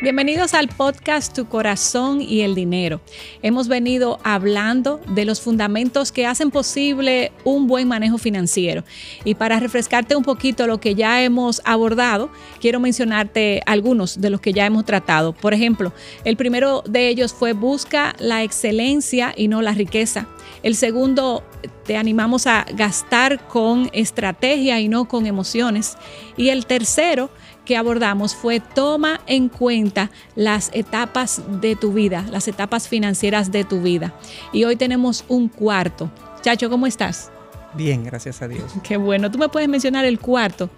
Bienvenidos al podcast Tu corazón y el dinero. Hemos venido hablando de los fundamentos que hacen posible un buen manejo financiero. Y para refrescarte un poquito lo que ya hemos abordado, quiero mencionarte algunos de los que ya hemos tratado. Por ejemplo, el primero de ellos fue busca la excelencia y no la riqueza. El segundo, te animamos a gastar con estrategia y no con emociones. Y el tercero, que abordamos fue toma en cuenta las etapas de tu vida, las etapas financieras de tu vida. Y hoy tenemos un cuarto. Chacho, ¿cómo estás? Bien, gracias a Dios. Qué bueno. ¿Tú me puedes mencionar el cuarto?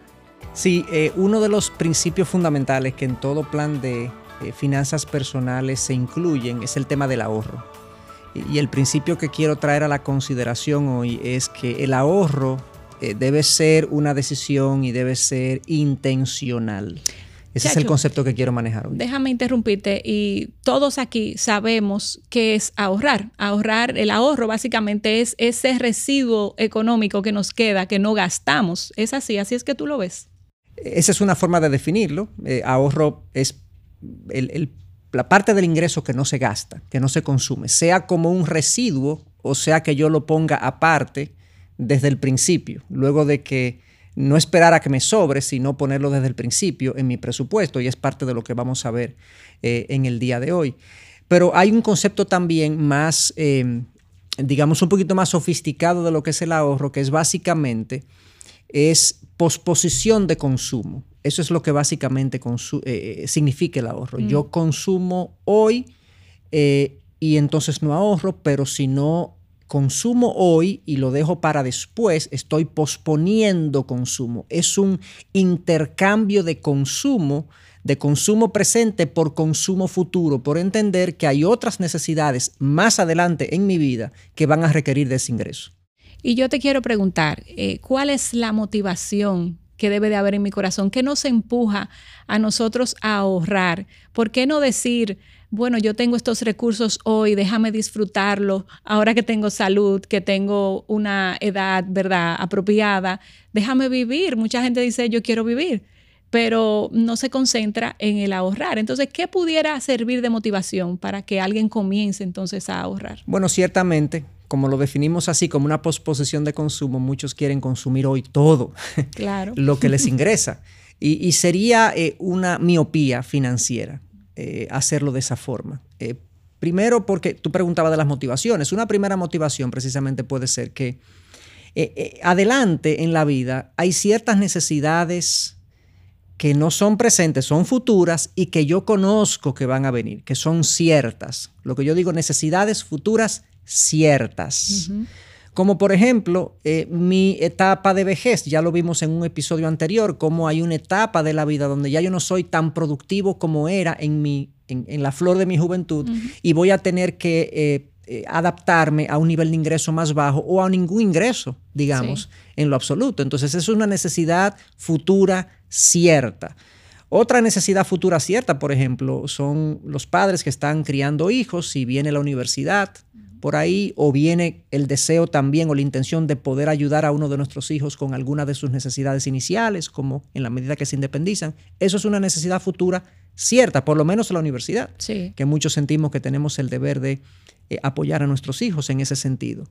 Sí, eh, uno de los principios fundamentales que en todo plan de eh, finanzas personales se incluyen es el tema del ahorro. Y el principio que quiero traer a la consideración hoy es que el ahorro eh, debe ser una decisión y debe ser intencional. Ese es el concepto que quiero manejar hoy. Déjame interrumpirte y todos aquí sabemos qué es ahorrar. Ahorrar, el ahorro básicamente es ese residuo económico que nos queda, que no gastamos. Es así, así es que tú lo ves. Esa es una forma de definirlo. Eh, ahorro es la parte del ingreso que no se gasta, que no se consume, sea como un residuo o sea que yo lo ponga aparte desde el principio, luego de que no esperar a que me sobre, sino ponerlo desde el principio en mi presupuesto y es parte de lo que vamos a ver eh, en el día de hoy. Pero hay un concepto también más, eh, digamos, un poquito más sofisticado de lo que es el ahorro, que es básicamente es posposición de consumo. Eso es lo que básicamente eh, significa el ahorro. Yo mm. consumo hoy y entonces no ahorro, pero si no consumo hoy y lo dejo para después, estoy posponiendo consumo. Es un intercambio de consumo, de consumo presente por consumo futuro, por entender que hay otras necesidades más adelante en mi vida que van a requerir de ese ingreso. Y yo te quiero preguntar, eh, ¿cuál es la motivación que debe de haber en mi corazón? ¿Qué nos empuja a nosotros a ahorrar? ¿Por qué no decir, bueno, yo tengo estos recursos hoy, déjame disfrutarlo, ahora que tengo salud, que tengo una edad, ¿verdad?, apropiada, déjame vivir. Mucha gente dice, yo quiero vivir, pero no se concentra en el ahorrar. Entonces, ¿qué pudiera servir de motivación para que alguien comience entonces a ahorrar? Bueno, ciertamente, como lo definimos así, como una posposición de consumo, muchos quieren consumir hoy todo, claro. lo que les ingresa. Y, sería eh, una miopía financiera. Eh, hacerlo de esa forma. Eh, primero porque tú preguntabas de las motivaciones. Una primera motivación precisamente puede ser que adelante en la vida hay ciertas necesidades que no son presentes, son futuras y que yo conozco que van a venir, que son ciertas. Lo que yo digo, necesidades futuras ciertas. Como por ejemplo, mi etapa de vejez, ya lo vimos en un episodio anterior, como hay una etapa de la vida donde ya yo no soy tan productivo como era en, mi, en, la flor de mi juventud y voy a tener que eh, eh, adaptarme a un nivel de ingreso más bajo o a ningún ingreso, digamos, en lo absoluto. Entonces, es una necesidad futura cierta. Otra necesidad futura cierta, por ejemplo, son los padres que están criando hijos, si viene la universidad, por ahí o viene el deseo también o la intención de poder ayudar a uno de nuestros hijos con alguna de sus necesidades iniciales, como en la medida que se independizan. Eso es una necesidad futura cierta, por lo menos en la universidad, que muchos sentimos que tenemos el deber de eh, apoyar a nuestros hijos en ese sentido.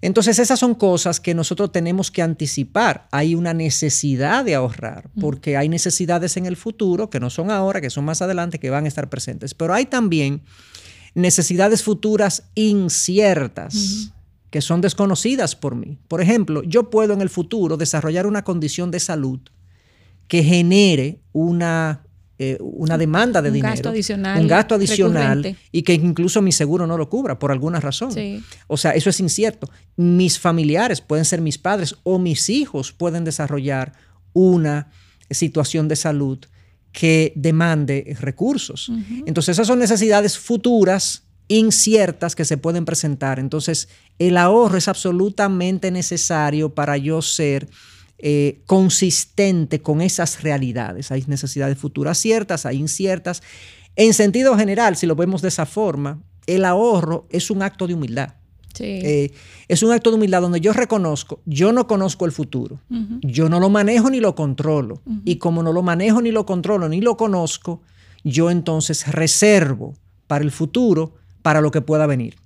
Entonces esas son cosas que nosotros tenemos que anticipar. Hay una necesidad de ahorrar, porque hay necesidades en el futuro que no son ahora, que son más adelante, que van a estar presentes. Pero hay también necesidades futuras inciertas. que son desconocidas por mí. Por ejemplo, yo puedo en el futuro desarrollar una condición de salud que genere una, eh, una demanda de dinero. Gasto adicional, un gasto adicional. Y que incluso mi seguro no lo cubra por alguna razón. O sea, eso es incierto. Mis familiares pueden ser mis padres o mis hijos pueden desarrollar una situación de salud que demande recursos. Entonces, esas son necesidades futuras, inciertas, que se pueden presentar. Entonces, el ahorro es absolutamente necesario para yo ser eh, consistente con esas realidades. Hay necesidades futuras ciertas, hay inciertas. En sentido general, si lo vemos de esa forma, el ahorro es un acto de humildad. Eh, es un acto de humildad donde yo reconozco, yo no conozco el futuro, yo no lo manejo ni lo controlo. Y como no lo manejo ni lo controlo ni lo conozco, yo entonces reservo para el futuro, para lo que pueda venir.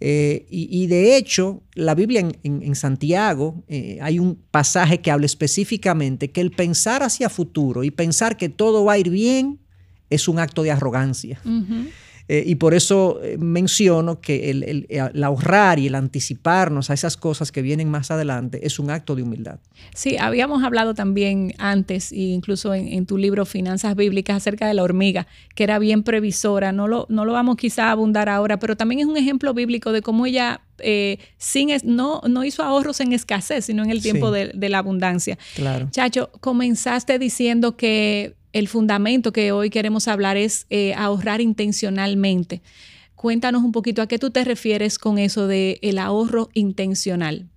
Eh, y, de hecho, la Biblia en, Santiago eh, hay un pasaje que habla específicamente que el pensar hacia futuro y pensar que todo va a ir bien es un acto de arrogancia. Eh, y por eso eh, menciono que el, ahorrar y el anticiparnos a esas cosas que vienen más adelante es un acto de humildad. Sí, habíamos hablado también antes, e incluso en, tu libro Finanzas Bíblicas, acerca de la hormiga, que era bien previsora. No lo, no lo vamos quizá a abundar ahora, pero también es un ejemplo bíblico de cómo ella eh, sin no, no hizo ahorros en escasez, sino en el tiempo de, de, la abundancia. Claro. Chacho, comenzaste diciendo que el fundamento que hoy queremos hablar es eh, ahorrar intencionalmente. Cuéntanos un poquito a qué tú te refieres con eso de el ahorro intencional.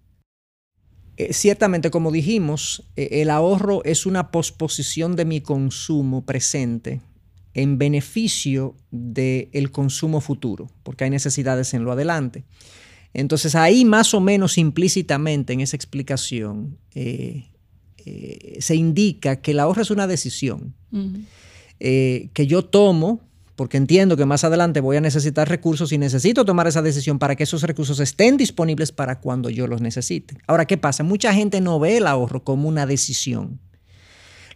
Eh, ciertamente, como dijimos, eh, el ahorro es una posposición de mi consumo presente en beneficio del consumo futuro, porque hay necesidades en lo adelante. Entonces ahí más o menos implícitamente en esa explicación se indica que el ahorro es una decisión eh, que yo tomo porque entiendo que más adelante voy a necesitar recursos y necesito tomar esa decisión para que esos recursos estén disponibles para cuando yo los necesite. Ahora, ¿qué pasa? Mucha gente no ve el ahorro como una decisión,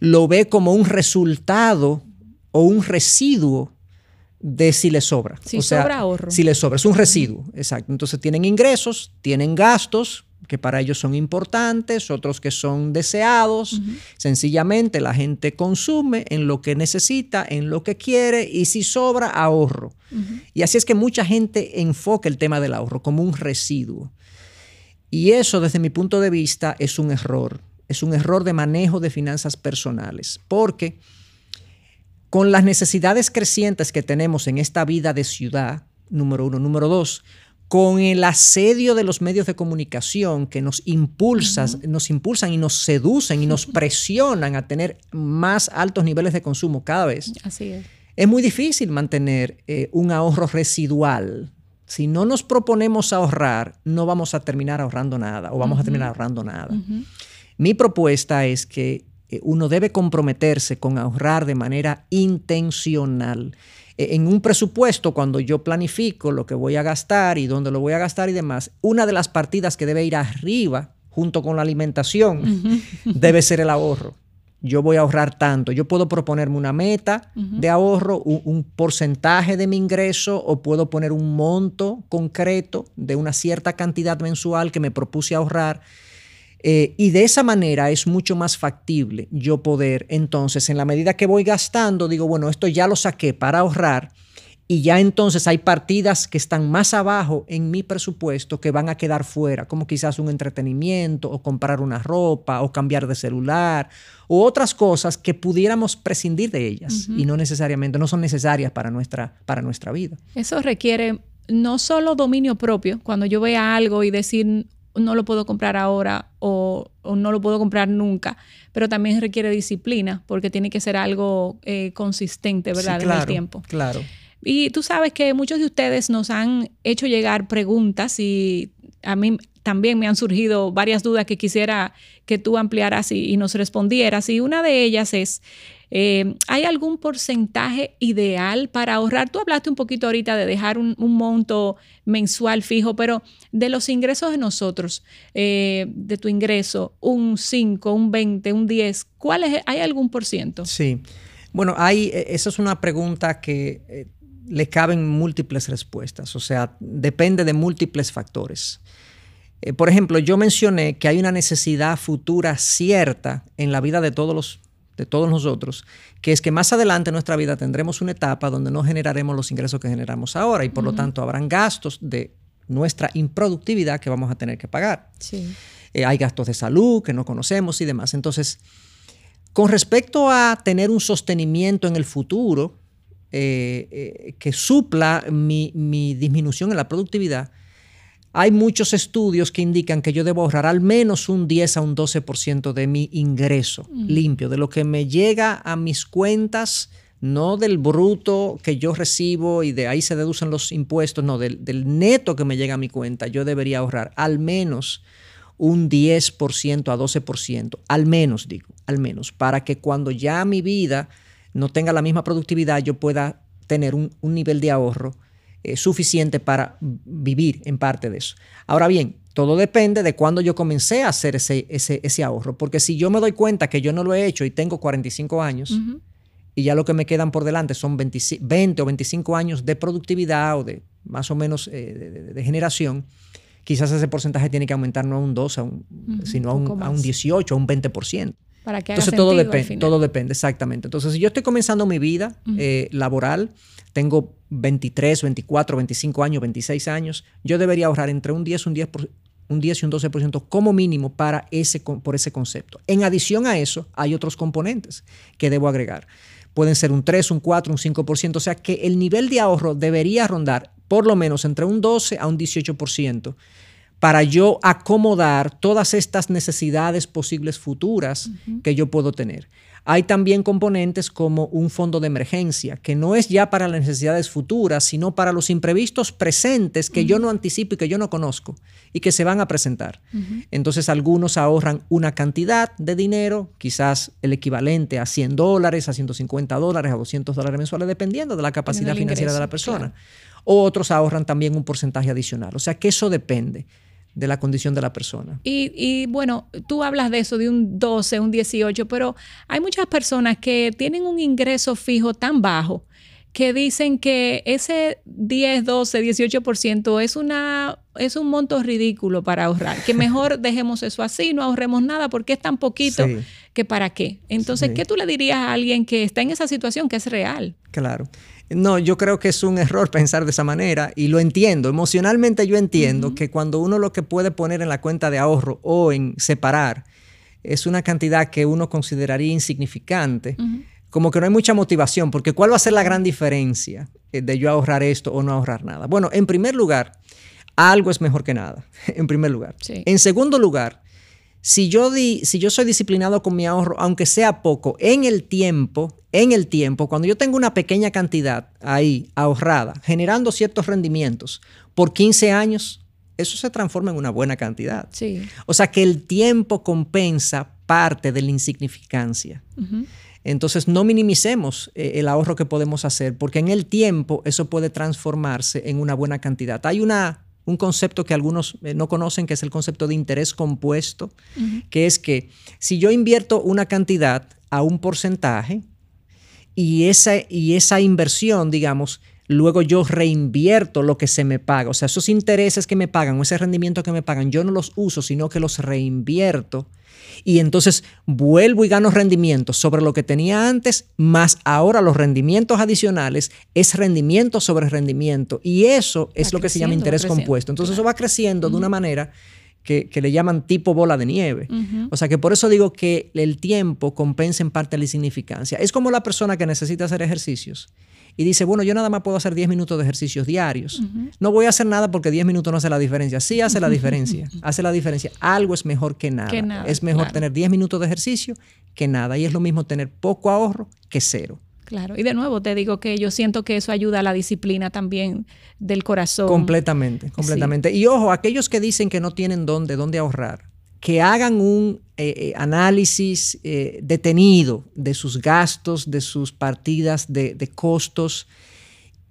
lo ve como un resultado o un residuo de si le sobra. Si sobra ahorro. Si le sobra, es un residuo, exacto. Entonces tienen ingresos, tienen gastos, que para ellos son importantes, otros que son deseados. Sencillamente la gente consume en lo que necesita, en lo que quiere y si sobra, ahorro. Y así es que mucha gente enfoca el tema del ahorro como un residuo. Y eso desde mi punto de vista es un error. Es un error de manejo de finanzas personales. Porque con las necesidades crecientes que tenemos en esta vida de ciudad, número uno, número dos, con el asedio de los medios de comunicación que nos impulsan, nos impulsan y nos seducen y nos presionan a tener más altos niveles de consumo cada vez. Así es. Es muy difícil mantener eh, un ahorro residual. Si no nos proponemos ahorrar, no vamos a terminar ahorrando nada o vamos a terminar ahorrando nada. Mi propuesta es que uno debe comprometerse con ahorrar de manera intencional e, en un presupuesto, cuando yo planifico lo que voy a gastar y dónde lo voy a gastar y demás, una de las partidas que debe ir arriba, junto con la alimentación, debe ser el ahorro. Yo voy a ahorrar tanto. Yo puedo proponerme una meta de ahorro, un, porcentaje de mi ingreso o puedo poner un monto concreto de una cierta cantidad mensual que me propuse ahorrar eh, y de esa manera es mucho más factible yo poder, entonces, en la medida que voy gastando, digo, bueno, esto ya lo saqué para ahorrar y ya entonces hay partidas que están más abajo en mi presupuesto que van a quedar fuera, como quizás un entretenimiento o comprar una ropa o cambiar de celular o otras cosas que pudiéramos prescindir de ellas y no necesariamente, no son necesarias para nuestra, para nuestra vida. Eso requiere no solo dominio propio, cuando yo vea algo y decir, no lo puedo comprar ahora o, no lo puedo comprar nunca, pero también requiere disciplina porque tiene que ser algo eh, consistente, ¿verdad? en el tiempo. Claro. Y tú sabes que muchos de ustedes nos han hecho llegar preguntas y a mí también me han surgido varias dudas que quisiera que tú ampliaras y nos respondieras. Y una de ellas es, eh, ¿Hay algún porcentaje ideal para ahorrar? Tú hablaste un poquito ahorita de dejar un, monto mensual fijo, pero de los ingresos de nosotros, eh, de tu ingreso, un 5, un 20, un 10, ¿cuál es, ¿hay algún por ciento? Sí. Bueno, hay, e, esa es una pregunta que eh, le caben múltiples respuestas, o sea, depende de múltiples factores. Por ejemplo, yo mencioné que hay una necesidad futura cierta en la vida de todos los de todos nosotros, que es que más adelante en nuestra vida tendremos una etapa donde no generaremos los ingresos que generamos ahora y por lo tanto habrán gastos de nuestra improductividad que vamos a tener que pagar. Eh, hay gastos de salud que no conocemos y demás. Entonces, con respecto a tener un sostenimiento en el futuro eh, eh, que supla mi, mi disminución en la productividad, hay muchos estudios que indican que yo debo ahorrar al menos un 10 a un 12% de mi ingreso mm. limpio, de lo que me llega a mis cuentas, no del bruto que yo recibo y de ahí se deducen los impuestos, no, del, neto que me llega a mi cuenta, yo debería ahorrar al menos un 10% a 12%, al menos digo, al menos, para que cuando ya mi vida no tenga la misma productividad, yo pueda tener un, nivel de ahorro eh, suficiente para vivir en parte de eso. Ahora bien, todo depende de cuándo yo comencé a hacer ese, ese, ahorro, porque si yo me doy cuenta que yo no lo he hecho y tengo 45 años, y ya lo que me quedan por delante son 20, o 25 años de productividad o de más o menos eh, de, generación, quizás ese porcentaje tiene que aumentar no a un 12, sino a un, a un, 18, a un 20%. Para que Entonces todo depende, todo depende, exactamente. Entonces, si yo estoy comenzando mi vida eh, laboral, tengo 23, 24, 25 años, 26 años, yo debería ahorrar entre un 10, un 10 un 10 y un 12% como mínimo para ese, por ese concepto. En adición a eso, hay otros componentes que debo agregar. Pueden ser un 3, un 4, un 5%, o sea que el nivel de ahorro debería rondar por lo menos entre un 12 a un 18% para yo acomodar todas estas necesidades posibles futuras que yo puedo tener. Hay también componentes como un fondo de emergencia, que no es ya para las necesidades futuras, sino para los imprevistos presentes que yo no anticipo y que yo no conozco y que se van a presentar. Entonces algunos ahorran una cantidad de dinero, quizás el equivalente a 100 dólares, a 150 dólares, a 200 dólares mensuales, dependiendo de la capacidad financiera de la persona. O otros ahorran también un porcentaje adicional. O sea que eso depende de la condición de la persona. Y, bueno, tú hablas de eso, de un 12, un 18, pero hay muchas personas que tienen un ingreso fijo tan bajo que dicen que ese 10, 12, 18% es, una, es un monto ridículo para ahorrar, que mejor dejemos eso así, no ahorremos nada porque es tan poquito que para qué. Entonces, ¿qué tú le dirías a alguien que está en esa situación que es real? Claro. No, yo creo que es un error pensar de esa manera y lo entiendo. Emocionalmente yo entiendo que cuando uno lo que puede poner en la cuenta de ahorro o en separar es una cantidad que uno consideraría insignificante, como que no hay mucha motivación, porque ¿cuál va a ser la gran diferencia eh, de yo ahorrar esto o no ahorrar nada? Bueno, en primer lugar, algo es mejor que nada, en primer lugar. En segundo lugar, si yo, di, si yo soy disciplinado con mi ahorro, aunque sea poco, en el tiempo, en el tiempo, cuando yo tengo una pequeña cantidad ahí ahorrada, generando ciertos rendimientos por 15 años, eso se transforma en una buena cantidad. Sí. O sea que el tiempo compensa parte de la insignificancia. Entonces no minimicemos eh, el ahorro que podemos hacer, porque en el tiempo eso puede transformarse en una buena cantidad. Hay una un concepto que algunos eh, no conocen, que es el concepto de interés compuesto, que es que si yo invierto una cantidad a un porcentaje y esa, y esa inversión, digamos, luego yo reinvierto lo que se me paga, o sea, esos intereses que me pagan o ese rendimiento que me pagan, yo no los uso, sino que los reinvierto y entonces vuelvo y gano rendimientos sobre lo que tenía antes, más ahora los rendimientos adicionales es rendimiento sobre rendimiento. Y eso es lo que se llama interés compuesto. Entonces eso va creciendo de una manera que, le llaman tipo bola de nieve. O sea que por eso digo que el tiempo compensa en parte la insignificancia. Es como la persona que necesita hacer ejercicios y dice, bueno, yo nada más puedo hacer 10 minutos de ejercicios diarios. No voy a hacer nada porque 10 minutos no hace la diferencia. Sí hace la diferencia, hace la diferencia. Algo es mejor que nada. es mejor tener 10 minutos de ejercicio que nada. Y es lo mismo tener poco ahorro que cero. Claro, y de nuevo te digo que yo siento que eso ayuda a la disciplina también del corazón. Completamente, completamente. Y ojo, aquellos que dicen que no tienen dónde, dónde ahorrar, que hagan un eh, eh, análisis eh, detenido de sus gastos, de sus partidas de, costos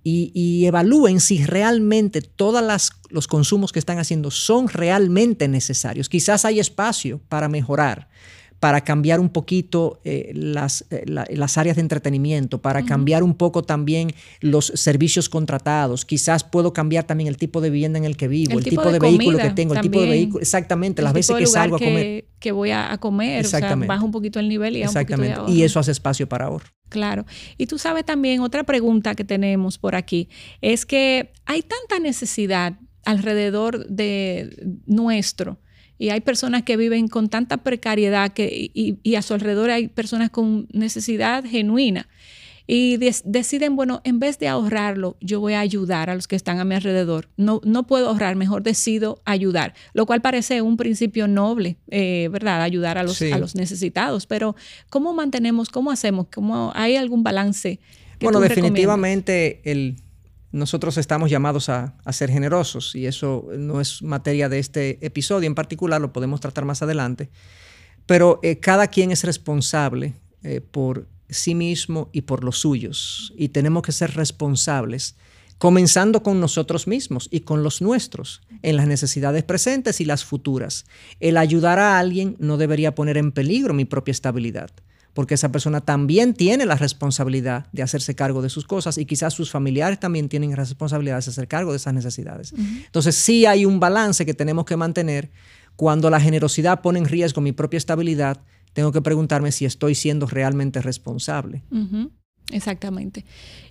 y, y, evalúen si realmente todos los consumos que están haciendo son realmente necesarios. Quizás hay espacio para mejorar para cambiar un poquito eh, las, eh, las, áreas de entretenimiento, para cambiar un poco también los servicios contratados. Quizás puedo cambiar también el tipo de vivienda en el que vivo, el, tipo, de, vehículo que tengo, el tipo de vehículo, exactamente, las veces que salgo a comer. Que voy a, comer, exactamente. o sea, un poquito el nivel y Exactamente. y eso hace espacio para ahorro. Claro. Y tú sabes también, otra pregunta que tenemos por aquí, es que hay tanta necesidad alrededor de nuestro y hay personas que viven con tanta precariedad que, y, a su alrededor hay personas con necesidad genuina. Y deciden, bueno, en vez de ahorrarlo, yo voy a ayudar a los que están a mi alrededor. No, no puedo ahorrar, mejor decido ayudar. Lo cual parece un principio noble, eh, ¿verdad? Ayudar a los, a los necesitados. Pero, ¿cómo mantenemos, cómo hacemos? ¿Cómo, ¿Hay algún balance? bueno, definitivamente el, nosotros estamos llamados a, ser generosos y eso no es materia de este episodio en particular, lo podemos tratar más adelante, pero eh, cada quien es responsable eh, por sí mismo y por los suyos. Y tenemos que ser responsables, comenzando con nosotros mismos y con los nuestros, en las necesidades presentes y las futuras. El ayudar a alguien no debería poner en peligro mi propia estabilidad porque esa persona también tiene la responsabilidad de hacerse cargo de sus cosas y quizás sus familiares también tienen la responsabilidad de hacerse cargo de esas necesidades. Entonces sí hay un balance que tenemos que mantener. Cuando la generosidad pone en riesgo mi propia estabilidad, tengo que preguntarme si estoy siendo realmente responsable. Exactamente.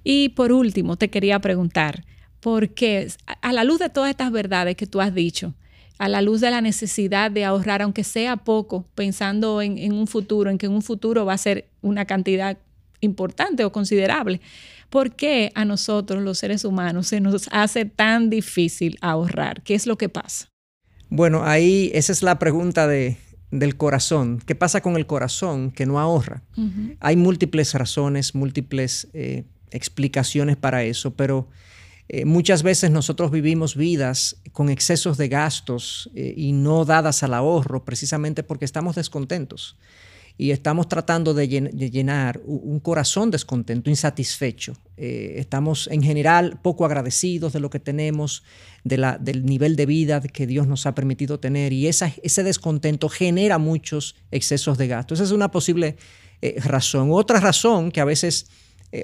Y por último, te quería preguntar, ¿por qué a la luz de todas estas verdades que tú has dicho, a la luz de la necesidad de ahorrar, aunque sea poco, pensando en, un futuro, en que en un futuro va a ser una cantidad importante o considerable. ¿Por qué a nosotros, los seres humanos, se nos hace tan difícil ahorrar? ¿Qué es lo que pasa? Bueno, ahí esa es la pregunta de, del corazón. ¿Qué pasa con el corazón que no ahorra? Hay múltiples razones, múltiples eh, explicaciones para eso, pero eh, muchas veces nosotros vivimos vidas con excesos de gastos eh, y no dadas al ahorro precisamente porque estamos descontentos y estamos tratando de, llenar un corazón descontento, insatisfecho. Eh, estamos en general poco agradecidos de lo que tenemos, de la, del nivel de vida que Dios nos ha permitido tener y ese descontento genera muchos excesos de gastos. Esa es una posible razón. Otra razón que a veces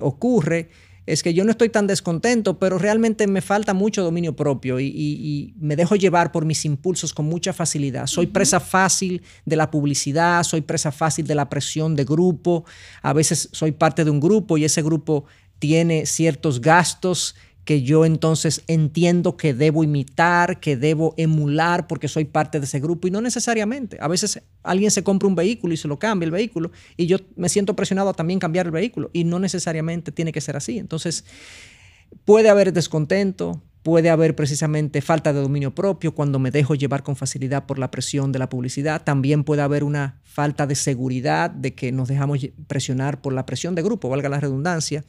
ocurre es que yo no estoy tan descontento, pero realmente me falta mucho dominio propio y, me dejo llevar por mis impulsos con mucha facilidad. Soy presa fácil de la publicidad, soy presa fácil de la presión de grupo, a veces soy parte de un grupo y ese grupo tiene ciertos gastos que yo entonces entiendo que debo imitar, que debo emular porque soy parte de ese grupo y no necesariamente. A veces alguien se compra un vehículo y se lo cambia el vehículo y yo me siento presionado a también cambiar el vehículo y no necesariamente tiene que ser así. Entonces puede haber descontento, Puede haber precisamente falta de dominio propio cuando me dejo llevar con facilidad por la presión de la publicidad. También puede haber una falta de seguridad de que nos dejamos presionar por la presión de grupo, valga la redundancia.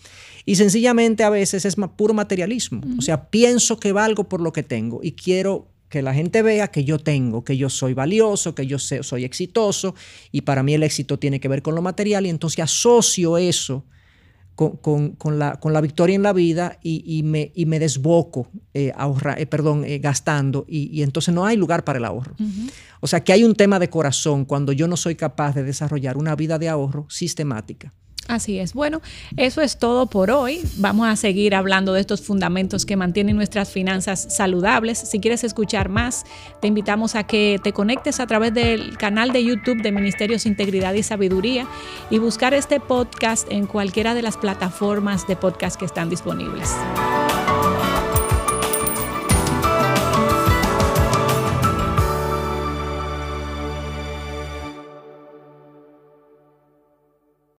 Y sencillamente a veces es puro materialismo. O sea, pienso que valgo por lo que tengo y quiero que la gente vea que yo tengo, que yo soy valioso, que yo soy exitoso y para mí el éxito tiene que ver con lo material y entonces asocio eso con, la, con la, victoria en la vida y, me, y me, desboco eh, eh, perdón, eh, gastando y, entonces no hay lugar para el ahorro. O sea que hay un tema de corazón cuando yo no soy capaz de desarrollar una vida de ahorro sistemática. Así es. Bueno, eso es todo por hoy. Vamos a seguir hablando de estos fundamentos que mantienen nuestras finanzas saludables. Si quieres escuchar más, te invitamos a que te conectes a través del canal de YouTube de Ministerios Integridad y Sabiduría y buscar este podcast en cualquiera de las plataformas de podcast que están disponibles.